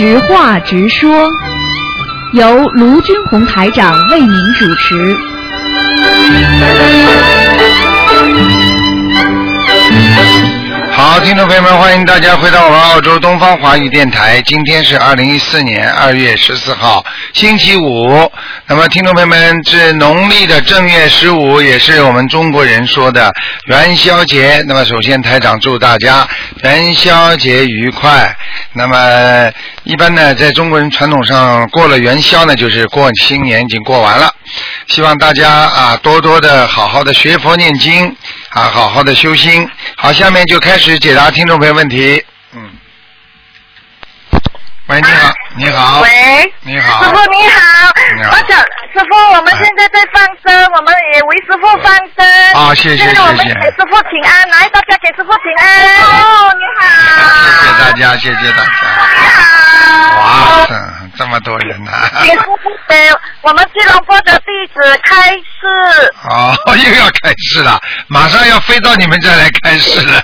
直话直说，由卢军红台长为您主持。听众朋友们，欢迎大家回到我们澳洲东方华语电台。今天是二零一四年二月十四号，星期五。那么，听众朋友们，是农历的正月十五，也是我们中国人说的元宵节。那么，首先台长祝大家元宵节愉快。那么，一般呢，在中国人传统上，过了元宵呢，就是过新年已经过完了。希望大家啊，多多的好好的学佛念经啊，好好的修心。好，下面就开始解答听众朋友问题。嗯。喂，你好，你好。喂，你好。师傅你好，你好我想师傅，我们现在在放生，我们也为师傅放生。啊谢谢我们谢谢给师傅请安，来大家给师傅请安。哦，你好。谢谢大家，谢谢大家。哇，这这么多人呐、请师傅给我们吉隆坡的弟子开示。哦，又要开始了，马上要飞到你们这儿来开始了。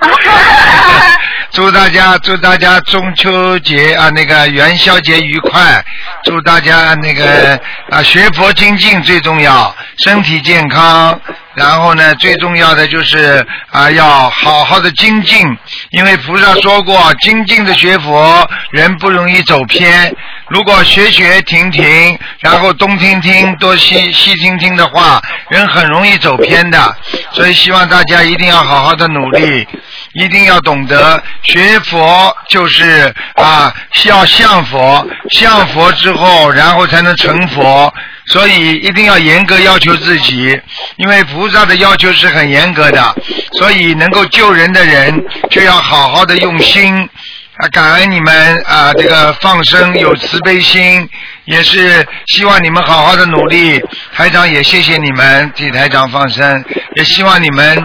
祝大家祝大家中秋节啊那个元宵节愉快，祝大家那个啊学佛精进最重要，身体健康。然后呢，最重要的就是啊要好好的精进，因为菩萨说过，精进的学佛人不容易走偏。如果学学停停，然后东听听多西西听听的话，人很容易走偏的。所以希望大家一定要好好的努力，一定要懂得学佛就是啊要像佛，像佛之后，然后才能成佛。所以一定要严格要求自己，因为菩萨的要求是很严格的，所以能够救人的人就要好好的用心。啊，感恩你们啊，这个放生有慈悲心，也是希望你们好好的努力。台长也谢谢你们替台长放生，也希望你们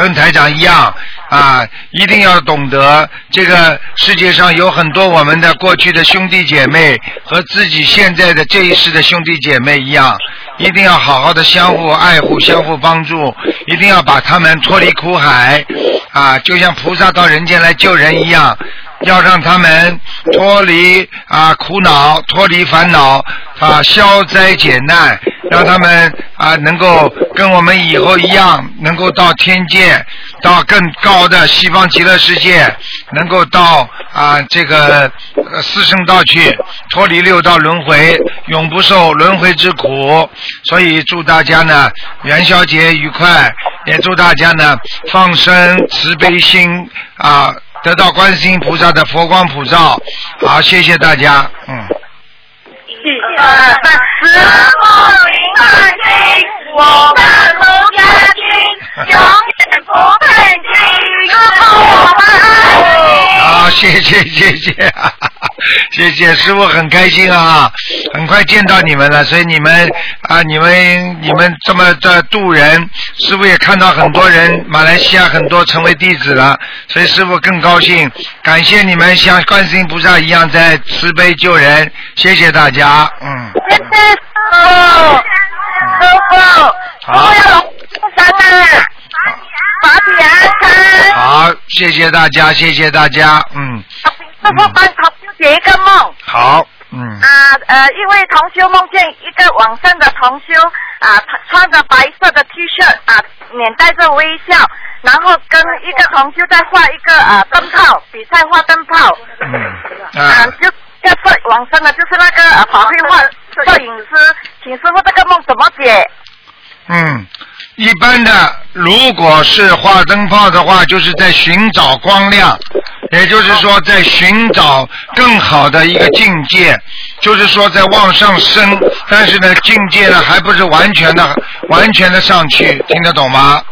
跟台长一样啊，一定要懂得这个世界上有很多我们的过去的兄弟姐妹和自己现在的这一世的兄弟姐妹一样，一定要好好的相互爱护、相互帮助，一定要把他们脱离苦海啊，就像菩萨到人间来救人一样。要让他们脱离啊苦恼，脱离烦恼，啊消灾解难，让他们啊能够跟我们以后一样，能够到天界，到更高的西方极乐世界，能够到啊这个四圣道去，脱离六道轮回，永不受轮回之苦。所以祝大家呢元宵节愉快，也祝大家呢放生慈悲心啊。得到观世音菩萨的佛光普照，好，谢谢大家，嗯。一二三，师，我们卢家军永远不分弃，师傅我们爱你。好，谢谢谢谢，谢谢 师傅，很开心啊，很快见到你们了，所以你们啊，你们你们这么的渡人，师傅也看到很多人，马来西亚很多成为弟子了，所以师傅更高兴，感谢你们像观世音菩萨一样在慈悲救人，谢谢大家，嗯，谢谢师傅，师傅，我要龙山啊，法比安康。好，谢谢大家，谢谢大家，嗯，师傅帮同修解一个梦。好，嗯。啊呃，一位同修梦见一个网上的同修啊，他穿着白色的 T 恤啊，面带着微笑，然后跟一个同修在画一个啊灯泡，比赛画灯泡。嗯，啊啊，，就要摄往生的，就是那个啊法会画摄影师，请师傅这个梦怎么解？嗯，一般的，如果是画灯泡的话，就是在寻找光亮，也就是说在寻找更好的一个境界，就是说在往上升，但是呢，境界呢还不是完全的、完全的上去，听得懂吗？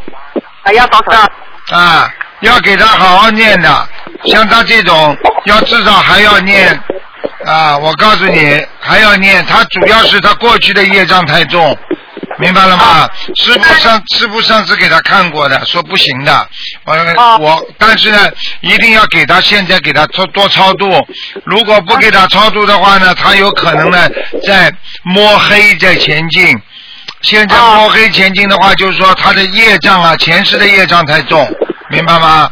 啊，要多少？啊，要给他好好念的，像他这种，要至少还要念啊，我告诉你，还要念，他主要是他过去的业障太重。明白了吗？师傅上师傅上次给他看过的，说不行的。我哦我，但是呢，一定要给他现在给他多多超度。如果不给他超度的话呢，他有可能呢在摸黑在前进。现在哦摸黑前进的话，就是说他的业障啊，前世的业障太重，明白吗？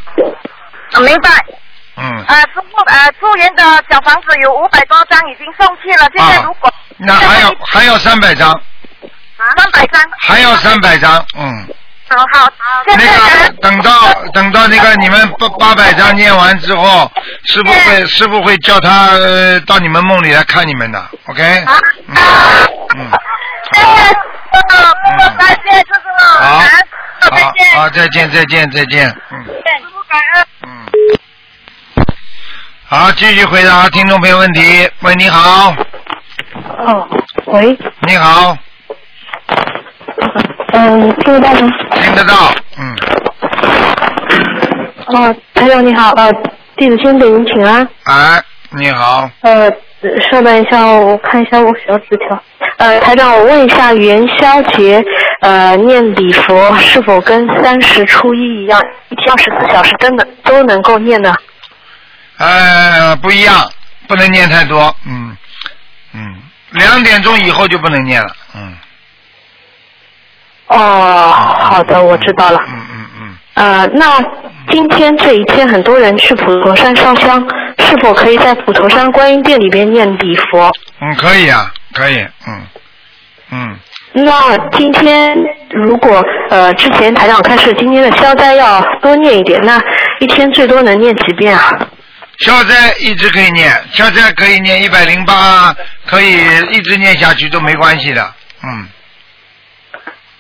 啊，明白。嗯，呃，师傅，呃，住院的小房子有五百多张已经送去了，现在如果那还有还有三百张，三百张，还要三百张，嗯。好好，现那个等到等到那个你们八八百张念完之后，师傅会师傅会叫他、呃、到你们梦里来看你们的，OK？啊嗯。再见，师傅，好。感恩师傅再好见，好，再见再见再见，嗯。师傅感恩。嗯。好，继续回答听众朋友问题。喂，你好，哦，喂，你好，嗯，听得到吗？听得到，嗯，哦，台长你好，呃，弟子先给您请安。哎，你好，呃，稍等一下，我看一下我小纸条。呃，台长，我问一下，元宵节呃念礼佛是否跟三十初一一样，一天二十四小时都能都能够念呢？呃，不一样，不能念太多，嗯嗯，两点钟以后就不能念了，嗯。哦，好的，我知道了。嗯嗯嗯，呃，那今天这一天，很多人去普陀山烧香，是否可以在普陀山观音殿里边念礼佛？嗯，可以啊，可以，嗯嗯，那今天如果呃之前台长开始今天的消灾要多念一点，那一天最多能念几遍啊？消灾一直可以念，消灾可以念一百零八，可以一直念下去都没关系的，嗯。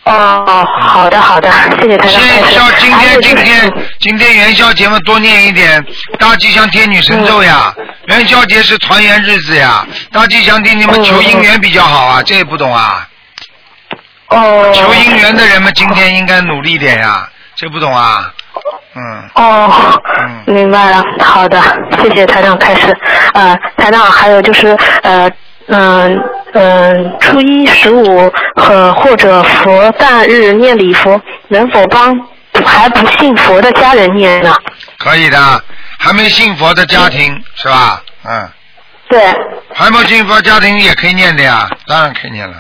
哦，好的好的，谢谢台长开始。先消今天今天今天元宵节嘛，多念一点大吉祥天女神咒呀。元宵节是团圆日子呀，大吉祥天你们求姻缘比较好啊，这也不懂啊。哦。求姻缘的人们今天应该努力点呀，这不懂啊？嗯哦，嗯明白了，好的，谢谢台长开始。呃，台长还有就是呃嗯嗯、初一十五和或者佛诞日念礼佛，能否帮还不信佛的家人念呢？可以的，还没信佛的家庭是吧？嗯，对，还没信佛家庭也可以念的呀，当然可以念了。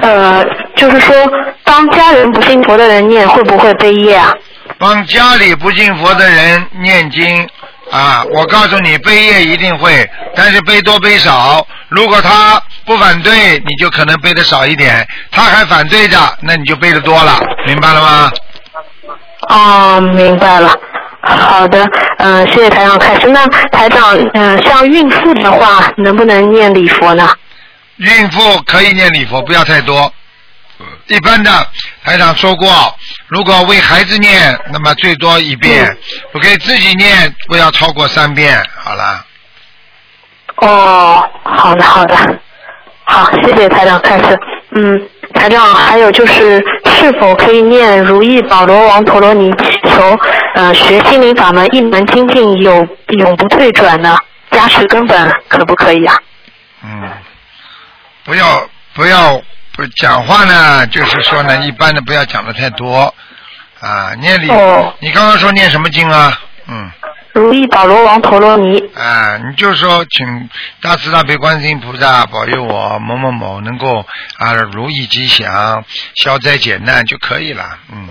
呃，就是说，当家人不信佛的人念，会不会背业啊？帮家里不信佛的人念经啊，我告诉你，背业一定会，但是背多背少。如果他不反对，你就可能背的少一点；他还反对着，那你就背的多了，明白了吗？哦，明白了。好的，嗯、谢谢台长开始。那台长，嗯、像孕妇的话，能不能念礼佛呢？孕妇可以念礼佛，不要太多。一般的台长说过，如果为孩子念，那么最多一遍；不给自己念，不要超过三遍。好了，哦，好的好的，好，谢谢台长开始。嗯，台长，还有就是，是否可以念如意宝罗王陀罗尼，祈求呃学心灵法门一门精进有永不退转呢？加持根本可不可以啊？嗯，不要不要不讲话呢，就是说呢，一般的不要讲的太多啊。念礼，哦你刚刚说念什么经啊？嗯，如意宝罗王陀罗尼。啊，你就说请大慈大悲观世音菩萨保佑我某某某能够啊如意吉祥、消灾解难就可以了。嗯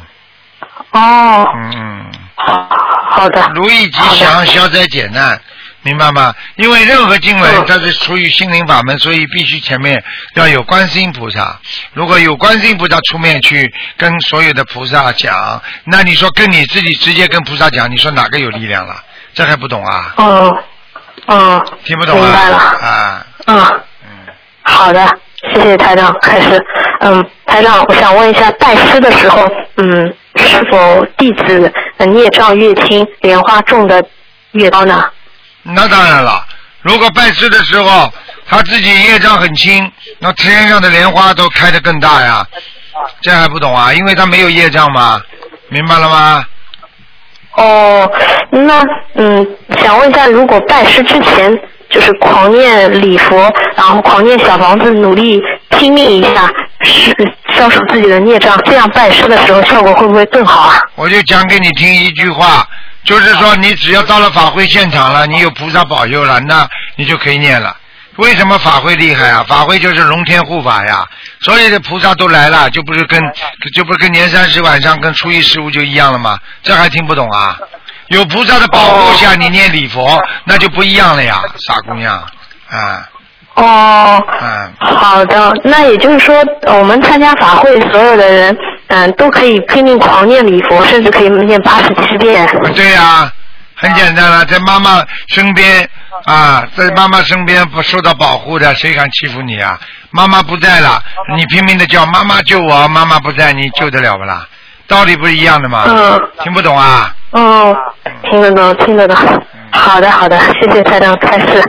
哦，嗯嗯。好好的。如意吉祥、消灾解难，明白吗？因为任何经文嗯它是出于心灵法门，所以必须前面要有观世音菩萨。如果有观世音菩萨出面去跟所有的菩萨讲，那你说跟你自己直接跟菩萨讲，你说哪个有力量了？这还不懂啊？嗯嗯听不懂啊？明白了啊，嗯，嗯，好的，谢谢台长。开始，嗯，台长，我想问一下，拜师的时候，嗯，是否弟子呃孽障越轻，莲花种的越高呢？那当然了。如果拜师的时候他自己业障很轻，那天上的莲花都开得更大呀。这还不懂啊？因为他没有业障嘛，明白了吗？哦，那嗯，想问一下，如果拜师之前就是狂念礼佛，然后狂念小房子，努力拼命一下，是消除自己的孽障，这样拜师的时候效果会不会更好啊？我就讲给你听一句话，就是说你只要到了法会现场了，你有菩萨保佑了，那你就可以念了。为什么法会厉害啊？法会就是龙天护法呀，所有的菩萨都来了，就不是跟就不是跟年三十晚上跟初一十五就一样了吗？这还听不懂啊？有菩萨的保护下，你念礼佛，那就不一样了呀，傻姑娘，啊，哦，嗯，好的，那也就是说，我们参加法会，所有的人，嗯，都可以拼命狂念礼佛，甚至可以念八十七遍。对呀、很简单了，在妈妈身边啊，在妈妈身边不受到保护的，谁敢欺负你啊？妈妈不在了，你拼命的叫妈妈救我，妈妈不在，你救得了不啦？道理不是一样的吗？嗯听不懂啊？哦，听得懂，听得懂。好的，好的，谢谢台长开示。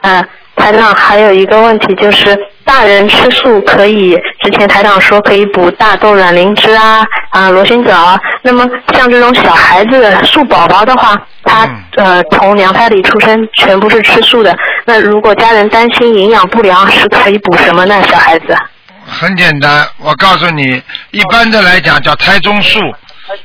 嗯、台长还有一个问题就是，大人吃素可以，之前台长说可以补大豆卵磷脂啊啊螺旋藻啊。那么像这种小孩子素宝宝的话，他、嗯呃从娘胎里出生全部是吃素的。那如果家人担心营养不良，是可以补什么呢？小孩子？很简单，我告诉你，一般的来讲叫胎中素。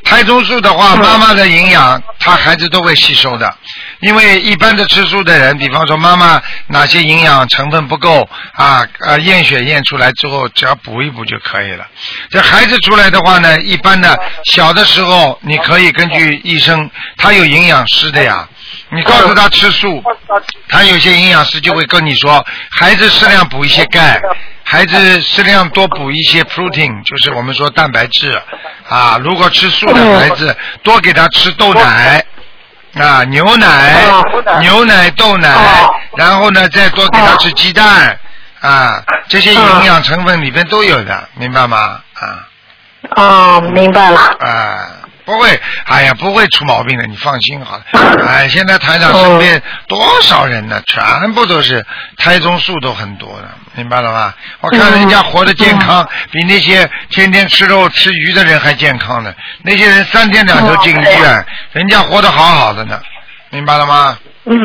胎中素的话，妈妈的营养，他孩子都会吸收的。因为一般的吃素的人，比方说妈妈哪些营养成分不够啊，啊，验血验出来之后，只要补一补就可以了。这孩子出来的话呢，一般的小的时候，你可以根据医生，他有营养师的呀，你告诉他吃素，他有些营养师就会跟你说，孩子适量补一些钙，孩子适量多补一些 protein，就是我们说蛋白质啊。如果吃素的孩子，多给他吃豆奶。啊，牛奶、牛奶、豆奶，然后呢，再多给他吃鸡蛋，啊，这些营养成分里边都有的，明白吗？啊哦，明白了。啊，不会，哎呀，不会出毛病的，你放心好了。哎，现在台长身边多少人呢？全部都是胎中素都很多的，明白了吗？我看人家活得健康，比那些天天吃肉吃鱼的人还健康呢。那些人三天两头进医院，人家活得好好的呢，明白了吗？嗯，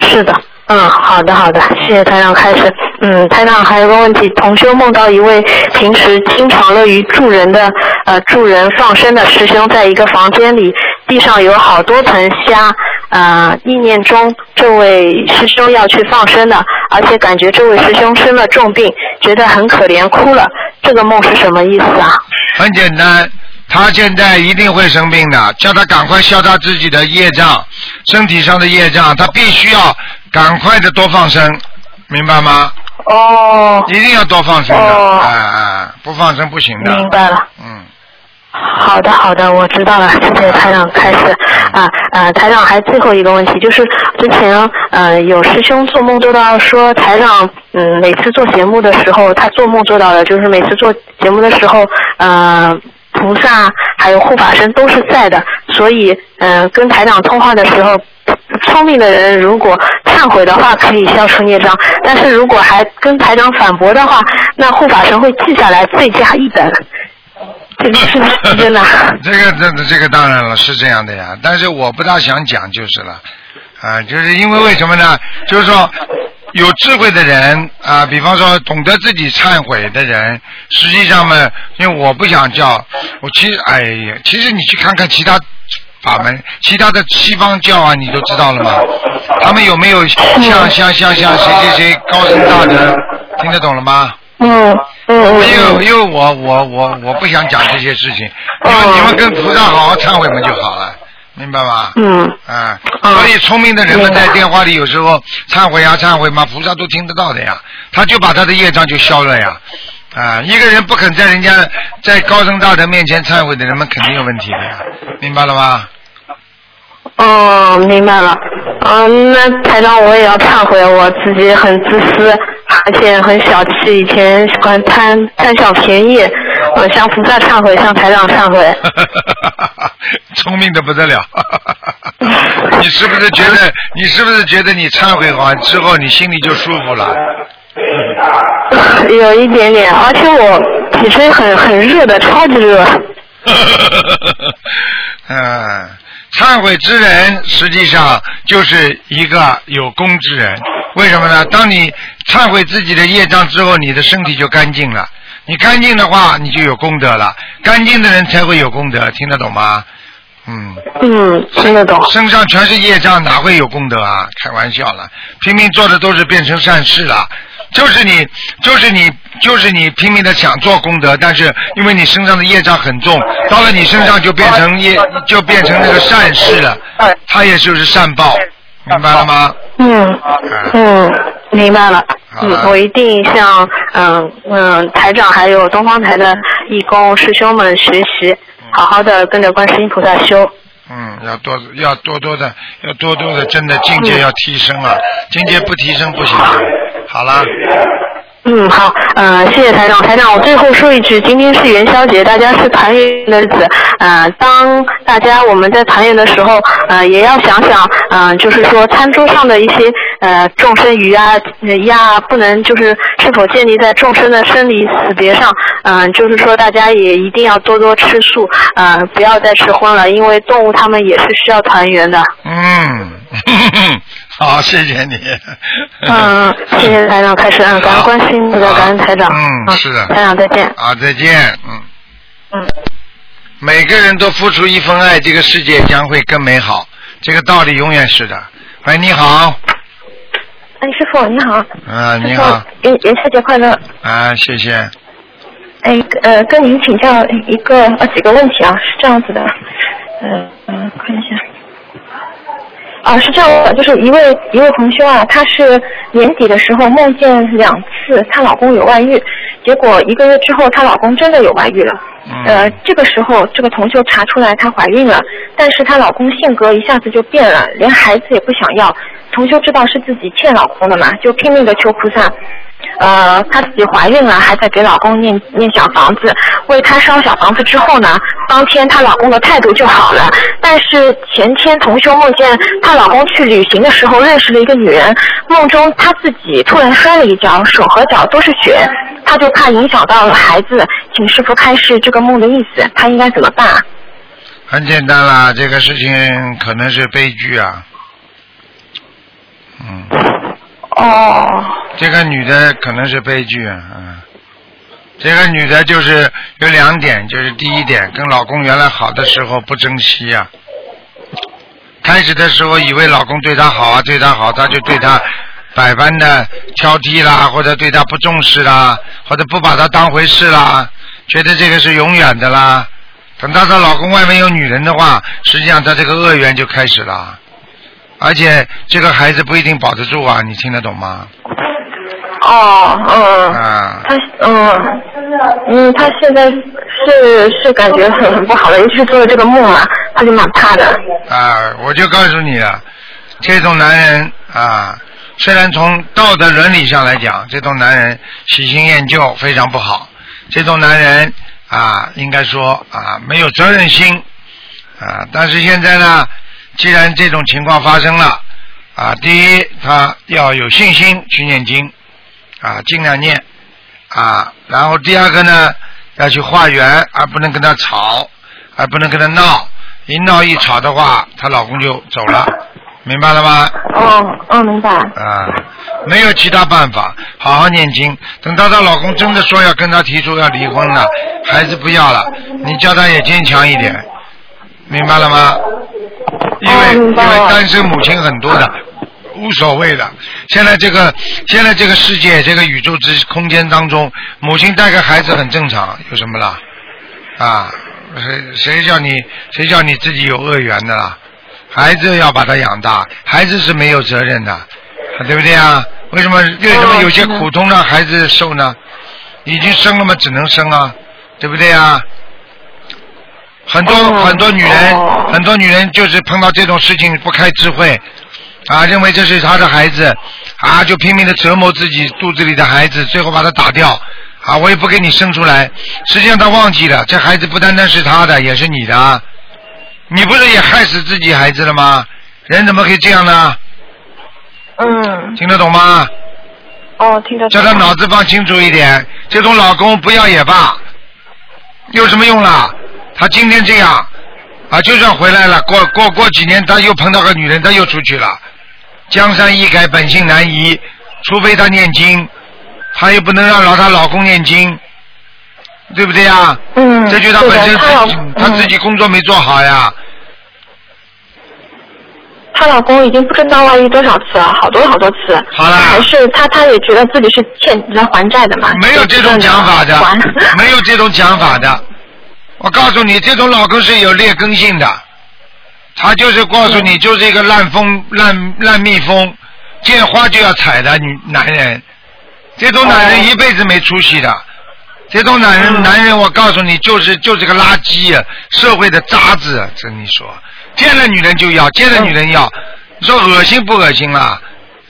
是的，嗯，好的好的，谢谢台长开始。嗯，台长还有个问题，同修梦到一位平时经常乐于助人的呃助人放生的师兄，在一个房间里，地上有好多盆虾，呃，意念中这位师兄要去放生的，而且感觉这位师兄生了重病，觉得很可怜，哭了。这个梦是什么意思啊？很简单，他现在一定会生病的，叫他赶快消他自己的业障，身体上的业障，他必须要赶快的多放生，明白吗？哦，一定要多放生的，哦哎哎，不放生不行的。明白了。嗯，好的，好的，我知道了，谢谢台长开始啊呃，台长还最后一个问题，就是之前呃有师兄做梦做到说台长嗯每次做节目的时候，他做梦做到的就是每次做节目的时候呃菩萨还有护法神都是在的，所以嗯、呃跟台长通话的时候。聪明的人如果忏悔的话，可以消除孽障；但是如果还跟台长反驳的话，那护法神会记下来，罪加一等。这个是真的？这个这这个当然了，是这样的呀，但是我不大想讲就是了，啊，就是因为为什么呢？就是说有智慧的人啊，比方说懂得自己忏悔的人，实际上呢，因为我不想叫，我其实哎呀，其实你去看看其他。法门，其他的西方教啊，你都知道了吗？他们有没有像像像像谁谁谁高僧大德？听得懂了吗？嗯嗯嗯没有，嗯。因为我我我我不想讲这些事情，你们你们跟菩萨好好忏悔嘛就好了，明白吧？嗯啊，嗯所以聪明的人们在电话里有时候忏悔呀忏悔嘛，菩萨都听得到的呀，他就把他的业障就消了呀。啊，一个人不肯在人家在高僧大德面前忏悔的人们肯定有问题的呀，明白了吗？哦，明白了。嗯，那台长我也要忏悔，我自己很自私，而且很小气，以前喜欢贪贪小便宜。我向菩萨忏悔，向台长忏悔。聪明的不得了。你是不是觉得？你是不是觉得你忏悔完之后，你心里就舒服了？有一点点，而且我体身很很热的，超级热。嗯，忏悔之人实际上就是一个有功之人。为什么呢？当你忏悔自己的业障之后，你的身体就干净了。你干净的话，你就有功德了。干净的人才会有功德，听得懂吗？嗯。嗯，听得懂。身上全是业障，哪会有功德啊？开玩笑了，拼命做的都是变成善事了。就是你，就是你，就是你拼命的想做功德，但是因为你身上的业障很重，到了你身上就变成业，就变成那个善事了，他也就是善报，明白了吗？嗯嗯，明白了。嗯，我一定向嗯嗯台长还有东方台的义工师兄们学习，好好的跟着观世音菩萨修。嗯，要多要多多的，要多多的，真的境界要提升了，境界不提升不行的。好了，嗯，好，呃，谢谢台长。台长，我最后说一句，今天是元宵节，大家是团圆的日子。呃，当大家我们在团圆的时候，呃，也要想想，呃，就是说餐桌上的一些呃众生鱼啊、呃鸭啊，不能就是是否建立在众生的生离死别上。嗯、就是说大家也一定要多多吃素，呃，不要再吃荤了，因为动物它们也是需要团圆的。嗯，好，谢谢你。嗯，谢谢台长开始，嗯，感恩观世音菩萨，感恩台长。嗯是的台长再见。啊，再见。嗯，嗯。每个人都付出一份爱，这个世界将会更美好。这个道理永远是的。喂，你好。哎，师傅你好。啊，你好。傅，元元宵节快乐。啊，谢谢。哎，呃，跟您请教一个呃几个问题啊，是这样子的，呃嗯、看一下。啊，是这样的，就是一位一位同修啊，她是年底的时候梦见两次她老公有外遇，结果一个月之后她老公真的有外遇了。嗯呃，这个时候这个同修查出来她怀孕了，但是她老公性格一下子就变了，连孩子也不想要。同修知道是自己欠老公的嘛，就拼命的求菩萨。呃，她自己怀孕了，还在给老公念念小房子，为他烧小房子之后呢，当天她老公的态度就好了。但是前天同修梦见她老公去旅行的时候认识了一个女人，梦中她自己突然摔了一跤，手和脚都是血，她就怕影响到了孩子，请师傅开示这个梦的意思，她应该怎么办？很简单啦，这个事情可能是悲剧啊。嗯，哦，这个女的可能是悲剧啊。嗯，这个女的就是有两点，就是第一点，跟老公原来好的时候不珍惜啊。开始的时候以为老公对她好啊，对她好，她就对她百般的挑剔啦，或者对她不重视啦，或者不把她当回事啦，觉得这个是永远的啦。等到她老公外面有女人的话，实际上她这个恶缘就开始了，而且这个孩子不一定保得住啊，你听得懂吗？哦，嗯。啊，他嗯嗯，他现在是是感觉很很不好的，尤其是做了这个梦嘛，他就蛮怕的。啊，我就告诉你了，这种男人啊，虽然从道德伦理上来讲，这种男人喜新厌旧非常不好，这种男人啊，应该说啊没有责任心啊，但是现在呢，既然这种情况发生了啊，第一他要有信心去念经啊，尽量念啊，然后第二个呢要去化缘，而不能跟他吵，而不能跟他闹。一闹一吵的话，她老公就走了，明白了吗？哦，哦，明白。啊，没有其他办法，好好念经。等到她老公真的说要跟她提出要离婚了，孩子不要了，你叫她也坚强一点，明白了吗？因为、单身母亲很多的，无所谓的。现在这个现在这个世界这个宇宙之空间当中，母亲带个孩子很正常，有什么啦？啊，谁谁叫你谁叫你自己有恶缘的啦？孩子要把他养大，孩子是没有责任的，对不对啊？为什么为什么有些苦痛让孩子受呢？已经生了嘛，只能生啊，对不对啊？很多、哦很多女人，哦很多女人就是碰到这种事情不开智慧，啊，认为这是她的孩子，啊，就拼命的折磨自己肚子里的孩子，最后把他打掉，啊，我也不给你生出来。实际上他忘记了，这孩子不单单是他的，也是你的啊。你不是也害死自己孩子了吗？人怎么可以这样呢？嗯，听得懂吗？哦，听得懂。叫他脑子放清楚一点，这种老公不要也罢，有什么用啦？他今天这样，啊，就算回来了，过过过几年他又碰到个女人，他又出去了。江山易改，本性难移，除非他念经，他又不能让老她老公念经，对不对呀？嗯，这就他本身他老自己工作没做好呀。她老公已经不知道外遇多少次了，好多好多次。好了还是她她也觉得自己是欠来还债的嘛。没有这种讲法的，没有这种讲法的。我告诉你，这种老公是有劣根性的，他就是告诉你，就是一个烂蜂烂烂蜜蜂，见花就要采的女男人，这种男人一辈子没出息的。这种男人，男人，我告诉你，就是就是个垃圾，社会的渣子。这你说，见了女人就要，见了女人要，你说恶心不恶心啊？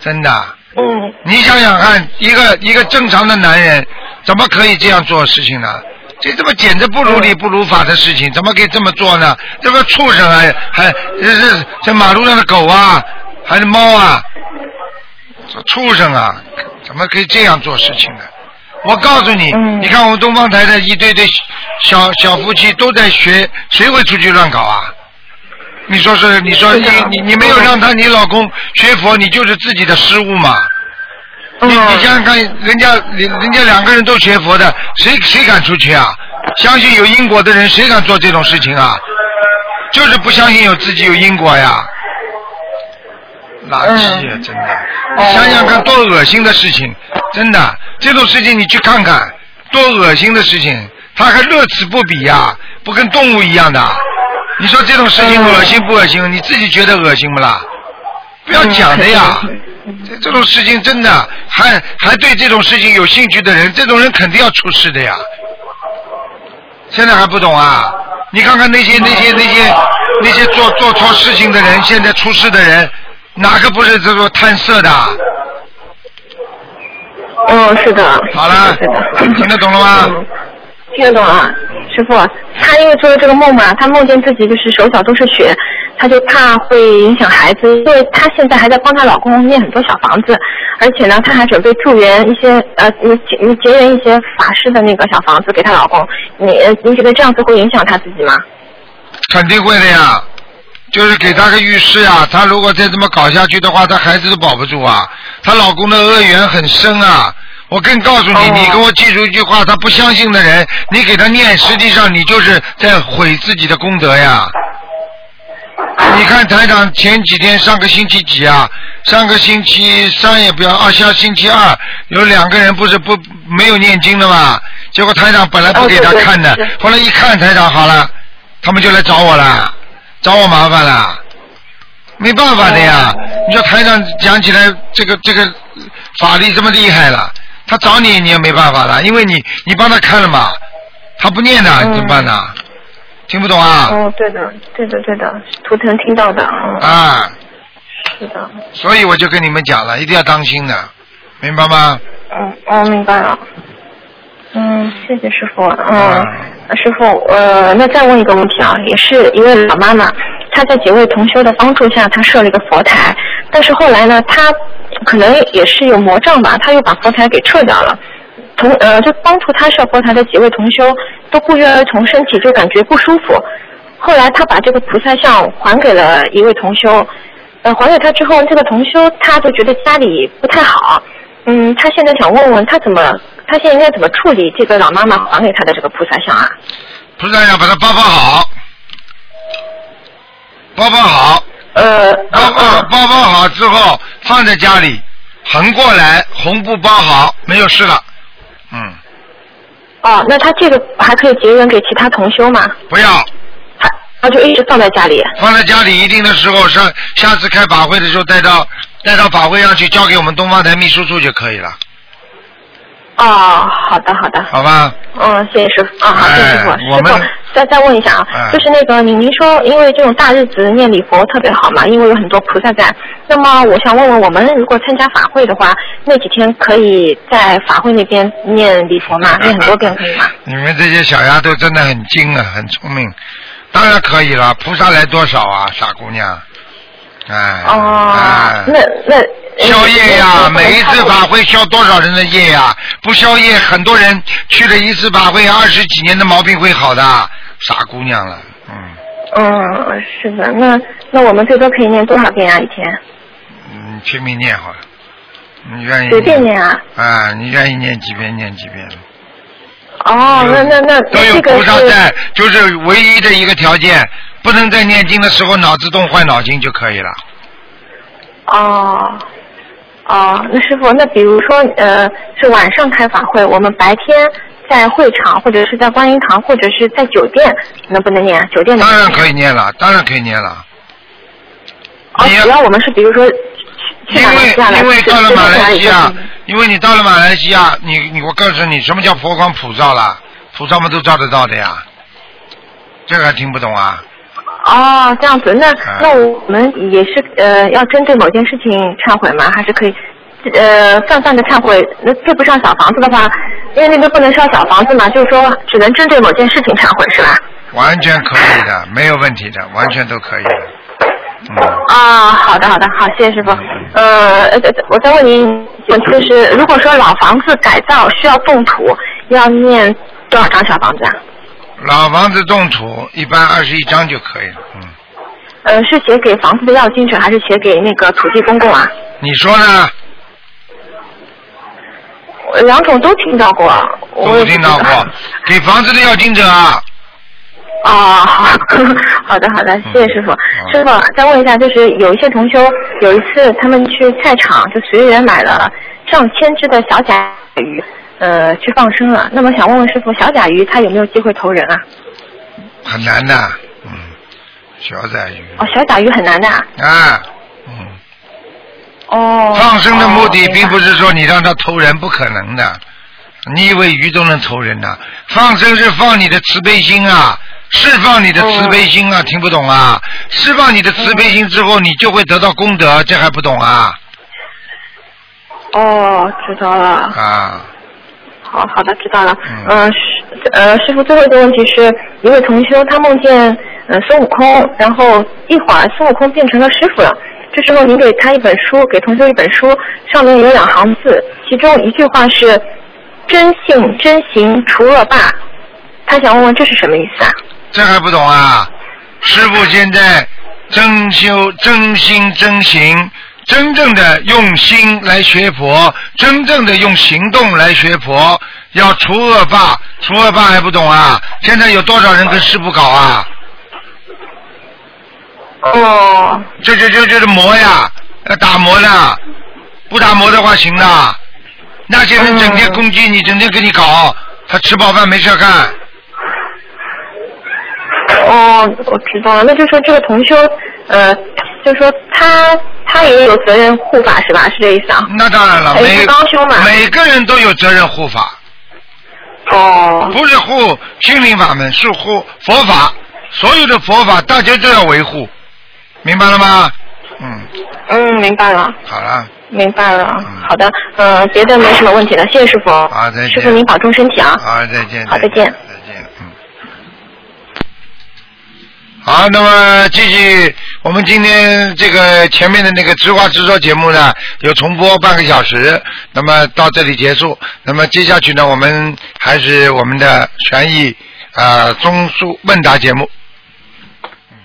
真的。嗯你想想看，一个一个正常的男人，怎么可以这样做事情呢？这他妈简直不如理不如法的事情，怎么可以这么做呢？这个畜生啊，还这是这马路上的狗啊，还是猫啊，这畜生啊，怎么可以这样做事情呢？我告诉你，嗯你看我们东方台的一对对小小夫妻都在学，谁会出去乱搞啊？你说是？你说你你你没有让他你老公学佛，你就是自己的失误嘛？嗯你你想想看，人家人人家两个人都学佛的，谁谁敢出去啊？相信有因果的人，谁敢做这种事情啊？就是不相信有自己有因果呀，垃圾啊！真的，你想想看，多恶心的事情，真的，这种事情你去看看，多恶心的事情，他还乐此不彼呀，不跟动物一样的。你说这种事情恶心不恶心？你自己觉得恶心不啦？不要讲的呀。这这种事情真的还还对这种事情有兴趣的人，这种人肯定要出事的呀。现在还不懂啊？你看看那些那些那些那些做做错事情的人，现在出事的人，哪个不是这种贪色的？哦，是的。好了。听得懂了吗嗯听得懂啊，师傅。他因为做了这个梦嘛，他梦见自己就是手脚都是血，他就怕会影响孩子，因为她现在还在帮她老公念很多小房子，而且呢，她还准备助缘一些呃，你结你结缘一些法师的那个小房子给她老公。你你觉得这样子会影响她自己吗？肯定会的呀，就是给他个预示啊。他如果再这么搞下去的话，他孩子都保不住啊。她老公的恶缘很深啊。我更告诉你，你给我记住一句话：他不相信的人，你给他念，实际上你就是在毁自己的功德呀。你看台长前几天上个星期几啊？上个星期三也不要，啊，下星期二有两个人不是不没有念经的嘛？结果台长本来不给他看的，后来一看台长好了，他们就来找我了，找我麻烦了。没办法的呀，你说台长讲起来这个这个法力这么厉害了，他找你你也没办法了，因为你你帮他看了嘛，他不念的，怎么办呢？听不懂啊？哦，对的，对的，对的，图腾听到的，嗯，啊，是的，所以我就跟你们讲了，一定要当心的，明白吗？嗯，我明白了。嗯，谢谢师傅。嗯，嗯师傅，呃，那再问一个问题啊，也是一位老妈妈，她在几位同修的帮助下，她设了一个佛台，但是后来呢，她可能也是有魔障吧，他又把佛台给撤掉了。同呃，就帮助他设佛台的几位同修都不约而同，身体就感觉不舒服。后来他把这个菩萨像还给了一位同修，呃，还给他之后，这个同修他就觉得家里不太好，嗯，他现在想问问他怎么，他现在应该怎么处理这个老妈妈还给他的这个菩萨像啊？菩萨要把它包包好，包包好，呃，包包嗯包包好之后放在家里，横过来，红布包好，没有事了。嗯，哦，那他这个还可以结缘给其他同修吗？不要他他就一直放在家里。放在家里，一定的时候上下次开法会的时候带到带到法会上去，交给我们东方台秘书处就可以了，哦，好的好的，好吧？嗯，谢谢师傅啊，好，谢谢师傅。哎我们再再问一下啊，哎就是那个您您说，因为这种大日子念礼佛特别好嘛，因为有很多菩萨在。那么我想问问，我们如果参加法会的话，那几天可以在法会那边念礼佛吗？念很多遍可以吗？你们这些小丫头真的很精啊，很聪明，当然可以了。菩萨来多少啊，傻姑娘？哎，哦哎，那那宵夜呀，呃每一次法会消多少人的业呀？不消业，很多人去了一次法会，二十几年的毛病会好的，傻姑娘了，嗯嗯，是的，那那我们最多可以念多少遍啊？一天？嗯，拼命念好了，你愿意随便念啊？啊，你愿意念几遍念几遍，哦，那那那都有菩萨在，就是唯一的一个条件，不能在念经的时候脑子动坏脑筋就可以了。哦，哦，那师傅，那比如说，呃，是晚上开法会，我们白天在会场或者是在观音堂或者是在酒店，能不能念？酒店当然可以念了，当然可以念了。哦，你只要我们是比如说去去因马来西亚来，为因为到了马来西亚因为你到了马来西亚，你你我告诉你，什么叫佛光普照啦？菩萨们都照得到的呀。这个还听不懂啊？哦，这样子，那啊那我们也是呃，要针对某件事情忏悔吗？还是可以呃泛泛的忏悔？那对不上小房子的话，因为那边不能烧小房子嘛，就是说只能针对某件事情忏悔是吧？完全可以的，没有问题的，完全都可以的。嗯，啊，好的好的，好，谢谢师傅。呃，呃我再问您，就是如果说老房子改造需要动土，要念多少张小房子啊？老房子动土一般二十一张就可以了。嗯，呃，是写给房子的要经者，还是写给那个土地公公啊？你说呢？我两种都听到过，我都听到过，给房子的要经者啊。啊，好，好的好的，谢谢师傅。师傅，再问一下，就是有一些同修，有一次他们去菜场，就随缘买了上千只的小甲鱼，呃，去放生了。那么想问问师傅，小甲鱼它有没有机会投人啊？很难的，嗯，小甲鱼哦，小甲鱼很难的啊。哦。放生的目的哦并不是说你让他投人，不可能的。你以为鱼都能投人呐、放生是放你的慈悲心啊，释放你的慈悲心啊，听不懂啊？释放你的慈悲心之后，你就会得到功德，这还不懂啊？哦，知道了。啊，好好的，知道了。嗯呃，师呃，师傅，最后一个问题是，一位同修他梦见呃孙悟空，然后一会儿孙悟空变成了师傅了。这时候您给他一本书，给同学一本书，上面有两行字，其中一句话是“真性真行除恶霸”，他想问问这是什么意思啊？这还不懂啊？师傅现在真修真心真行，真正的用心来学佛，真正的用行动来学佛，要除恶霸，除恶霸还不懂啊？现在有多少人跟师傅搞啊？哦，这这这就是磨呀，要打磨的，不打磨的话行的。那些人整天攻击你，整天给你搞，他吃饱饭没事干。哦，我知道了，那就说这个同修，呃，就说他他也有责任护法是吧？是这意思啊？那当然了，哎每是刚修嘛每个人都有责任护法。哦，不是护心灵法门，是护佛法。所有的佛法大家都要维护，明白了吗？嗯，嗯，明白了，好了，明白了。嗯好的，呃，别的没什么问题了，谢谢师傅。好再见师傅您保重身体啊。好，再见。好再见再见，嗯。好，那么继续，我们今天这个前面的那个直话直说节目呢，有重播半个小时，那么到这里结束。那么接下去呢，我们还是我们的悬疑啊综述问答节目。